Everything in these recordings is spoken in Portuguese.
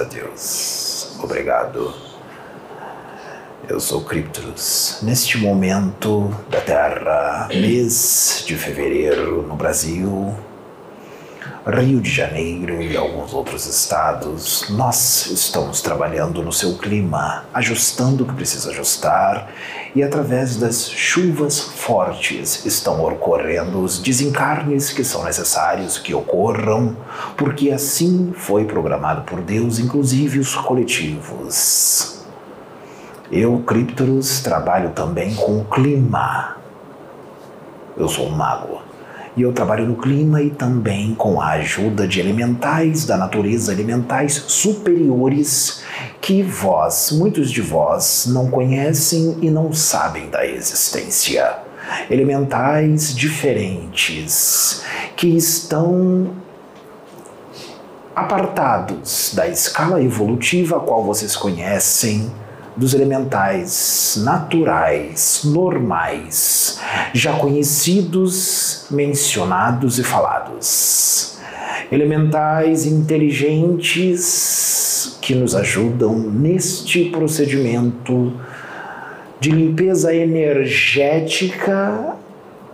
A Deus. Obrigado. Eu sou Cryptus. Neste momento da Terra, mês de fevereiro no Brasil, Rio de Janeiro e alguns outros estados, nós estamos trabalhando no seu clima, ajustando o que precisa ajustar e através das chuvas fortes estão ocorrendo os desencarnes que são necessários que ocorram, porque assim foi programado por Deus, inclusive os coletivos. Eu, Cryptorus, trabalho também com o clima. Eu sou um mago e eu trabalho no clima e também com a ajuda de elementais da natureza, elementais superiores que vós, muitos de vós, não conhecem e não sabem da existência. Elementais diferentes que estão apartados da escala evolutiva a qual vocês conhecem dos elementais naturais, normais, já conhecidos, mencionados e falados. Elementais inteligentes que nos ajudam neste procedimento de limpeza energética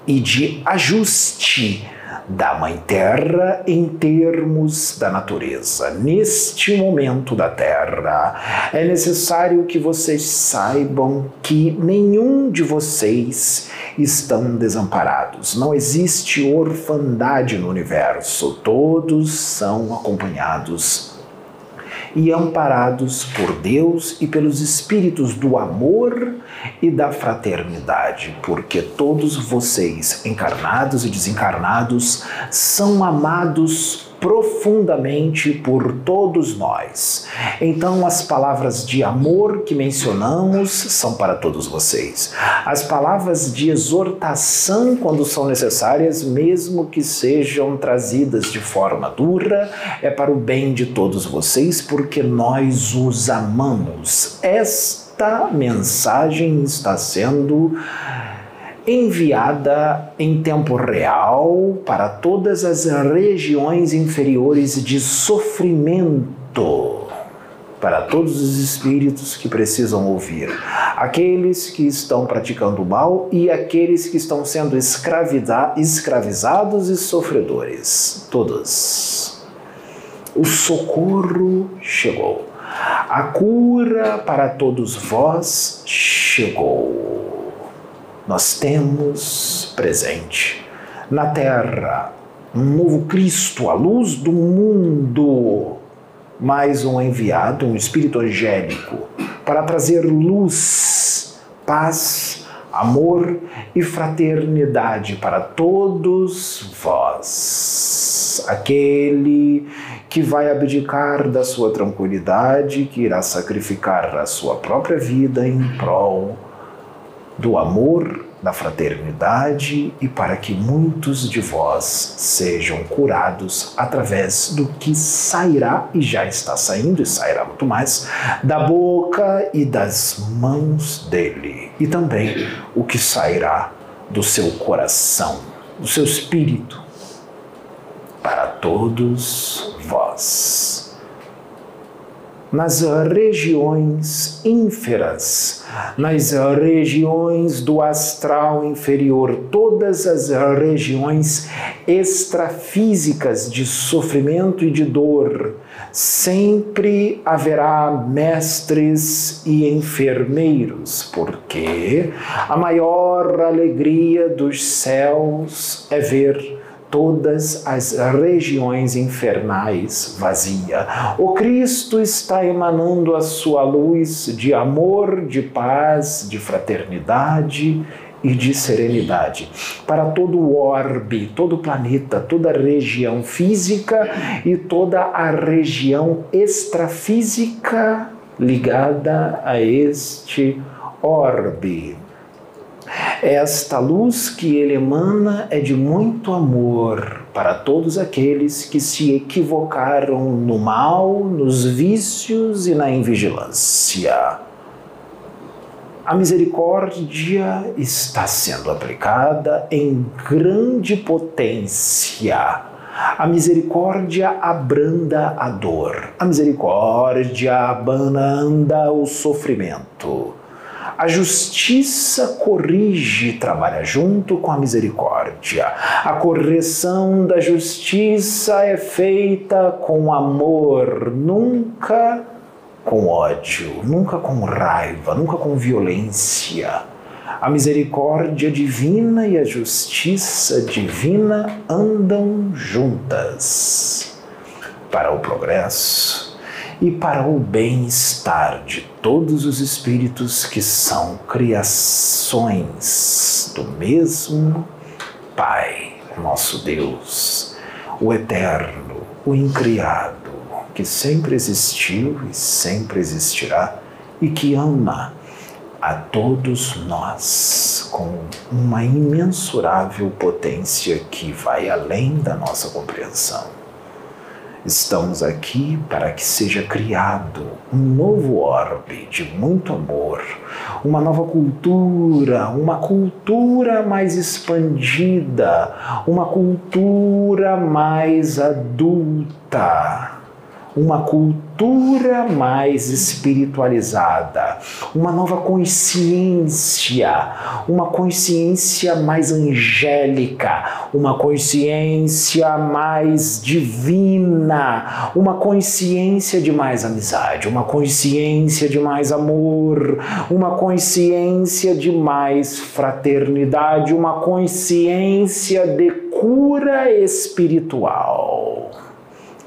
e de ajuste da Mãe Terra em termos da natureza. Neste momento da Terra, é necessário que vocês saibam que nenhum de vocês estão desamparados. Não existe orfandade no universo. Todos são acompanhados e amparados por Deus e pelos espíritos do amor e da fraternidade, porque todos vocês, encarnados e desencarnados, são amados profundamente por todos nós. Então, as palavras de amor que mencionamos são para todos vocês. As palavras de exortação, quando são necessárias, mesmo que sejam trazidas de forma dura, é para o bem de todos vocês, porque nós os amamos. Esta mensagem está sendo enviada em tempo real para todas as regiões inferiores de sofrimento, para todos os espíritos que precisam ouvir, aqueles que estão praticando mal e aqueles que estão sendo escravizados e sofredores, todos. O socorro chegou. A cura para todos vós chegou nós temos presente na terra um novo Cristo, a luz do mundo, mais um enviado, um espírito angélico, para trazer luz, paz, amor e fraternidade para todos vós. Aquele que vai abdicar da sua tranquilidade, que irá sacrificar a sua própria vida em prol do amor, da fraternidade e para que muitos de vós sejam curados através do que sairá e já está saindo e sairá muito mais da boca e das mãos dele. E também o que sairá do seu coração, do seu espírito para todos vós nas regiões ínferas, nas regiões do astral inferior, todas as regiões extrafísicas de sofrimento e de dor. Sempre haverá mestres e enfermeiros, porque a maior alegria dos céus é ver todas as regiões infernais vazia. O Cristo está emanando a sua luz de amor, de paz, de fraternidade e de serenidade para todo o orbe, todo o planeta, toda a região física e toda a região extrafísica ligada a este orbe. Esta luz que ele emana é de muito amor para todos aqueles que se equivocaram no mal, nos vícios e na invigilância. A misericórdia está sendo aplicada em grande potência A misericórdia abranda a dor. A misericórdia abanda o sofrimento. A justiça corrige, trabalha junto com a misericórdia. A correção da justiça é feita com amor, nunca com ódio, nunca com raiva, nunca com violência. A misericórdia divina e a justiça divina andam juntas para o progresso e para o bem-estar de todos os espíritos que são criações do mesmo Pai, nosso Deus, o Eterno, o Incriado, que sempre existiu e sempre existirá e que ama a todos nós com uma imensurável potência que vai além da nossa compreensão. Estamos aqui para que seja criado um novo orbe de muito amor, uma nova cultura, uma cultura mais expandida, uma cultura mais adulta uma cultura mais espiritualizada, uma nova consciência, uma consciência mais angélica, uma consciência mais divina, uma consciência de mais amizade, uma consciência de mais amor, uma consciência de mais fraternidade, uma consciência de cura espiritual.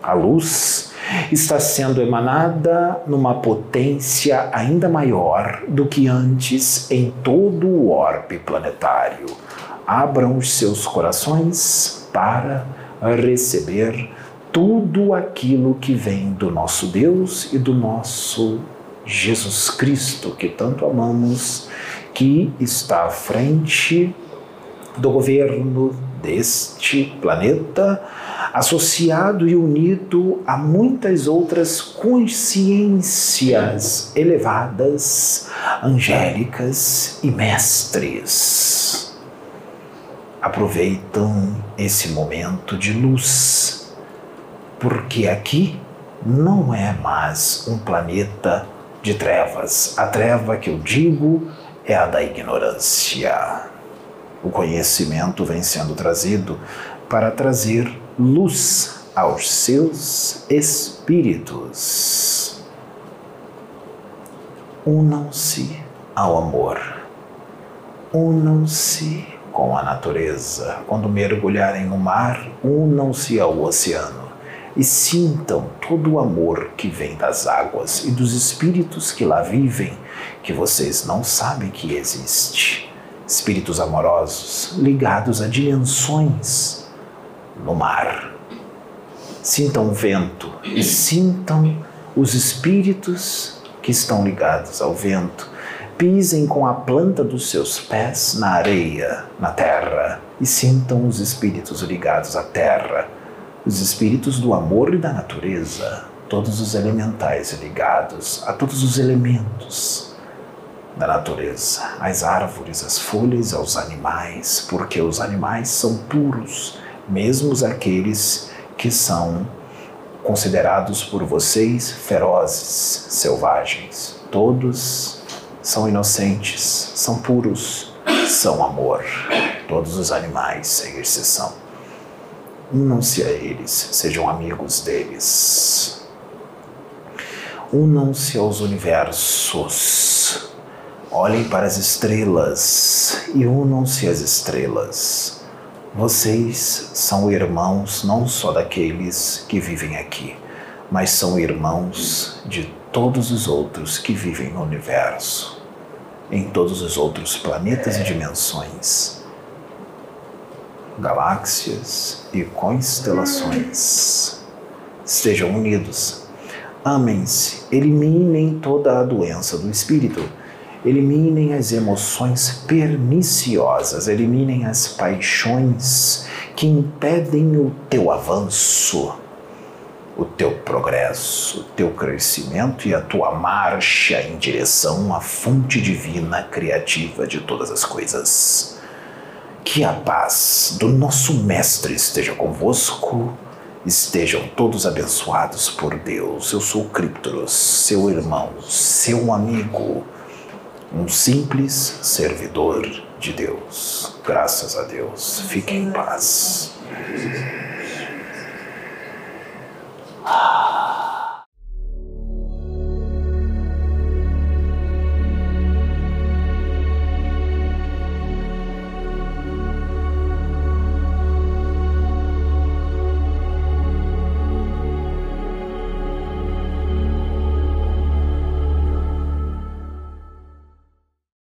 A luz está sendo emanada numa potência ainda maior do que antes em todo o orbe planetário. Abram os seus corações para receber tudo aquilo que vem do nosso Deus e do nosso Jesus Cristo, que tanto amamos, que está à frente do governo deste planeta associado e unido a muitas outras consciências elevadas, angélicas e mestres. Aproveitam esse momento de luz, porque aqui não é mais um planeta de trevas. A treva que eu digo é a da ignorância. O conhecimento vem sendo trazido para trazer luz aos seus espíritos. Unam-se ao amor, unam-se com a natureza. Quando mergulharem no mar, unam-se ao oceano e sintam todo o amor que vem das águas e dos espíritos que lá vivem, que vocês não sabem que existe. Espíritos amorosos ligados a dimensões no mar. Sintam o vento e sintam os espíritos que estão ligados ao vento. Pisem com a planta dos seus pés na areia, na terra, e sintam os espíritos ligados à terra, os espíritos do amor e da natureza, todos os elementais ligados a todos os elementos da natureza, as árvores, as folhas, aos animais, porque os animais são puros mesmo aqueles que são considerados por vocês ferozes, selvagens. Todos são inocentes, são puros, são amor. Todos os animais, sem exceção. Unam-se a eles, sejam amigos deles. Unam-se aos universos. Olhem para as estrelas e unam-se às estrelas vocês são irmãos não só daqueles que vivem aqui, mas são irmãos de todos os outros que vivem no universo, em todos os outros planetas e dimensões, galáxias e constelações. Estejam unidos, amem-se, eliminem toda a doença do espírito Eliminem as emoções perniciosas, eliminem as paixões que impedem o teu avanço, o teu progresso, o teu crescimento e a tua marcha em direção à fonte divina criativa de todas as coisas Que a paz do nosso Mestre esteja convosco. Estejam todos abençoados por Deus. Eu sou Criptoros, seu irmão, seu amigo, um simples servidor de Deus. Graças a Deus. Fique em paz. Ah.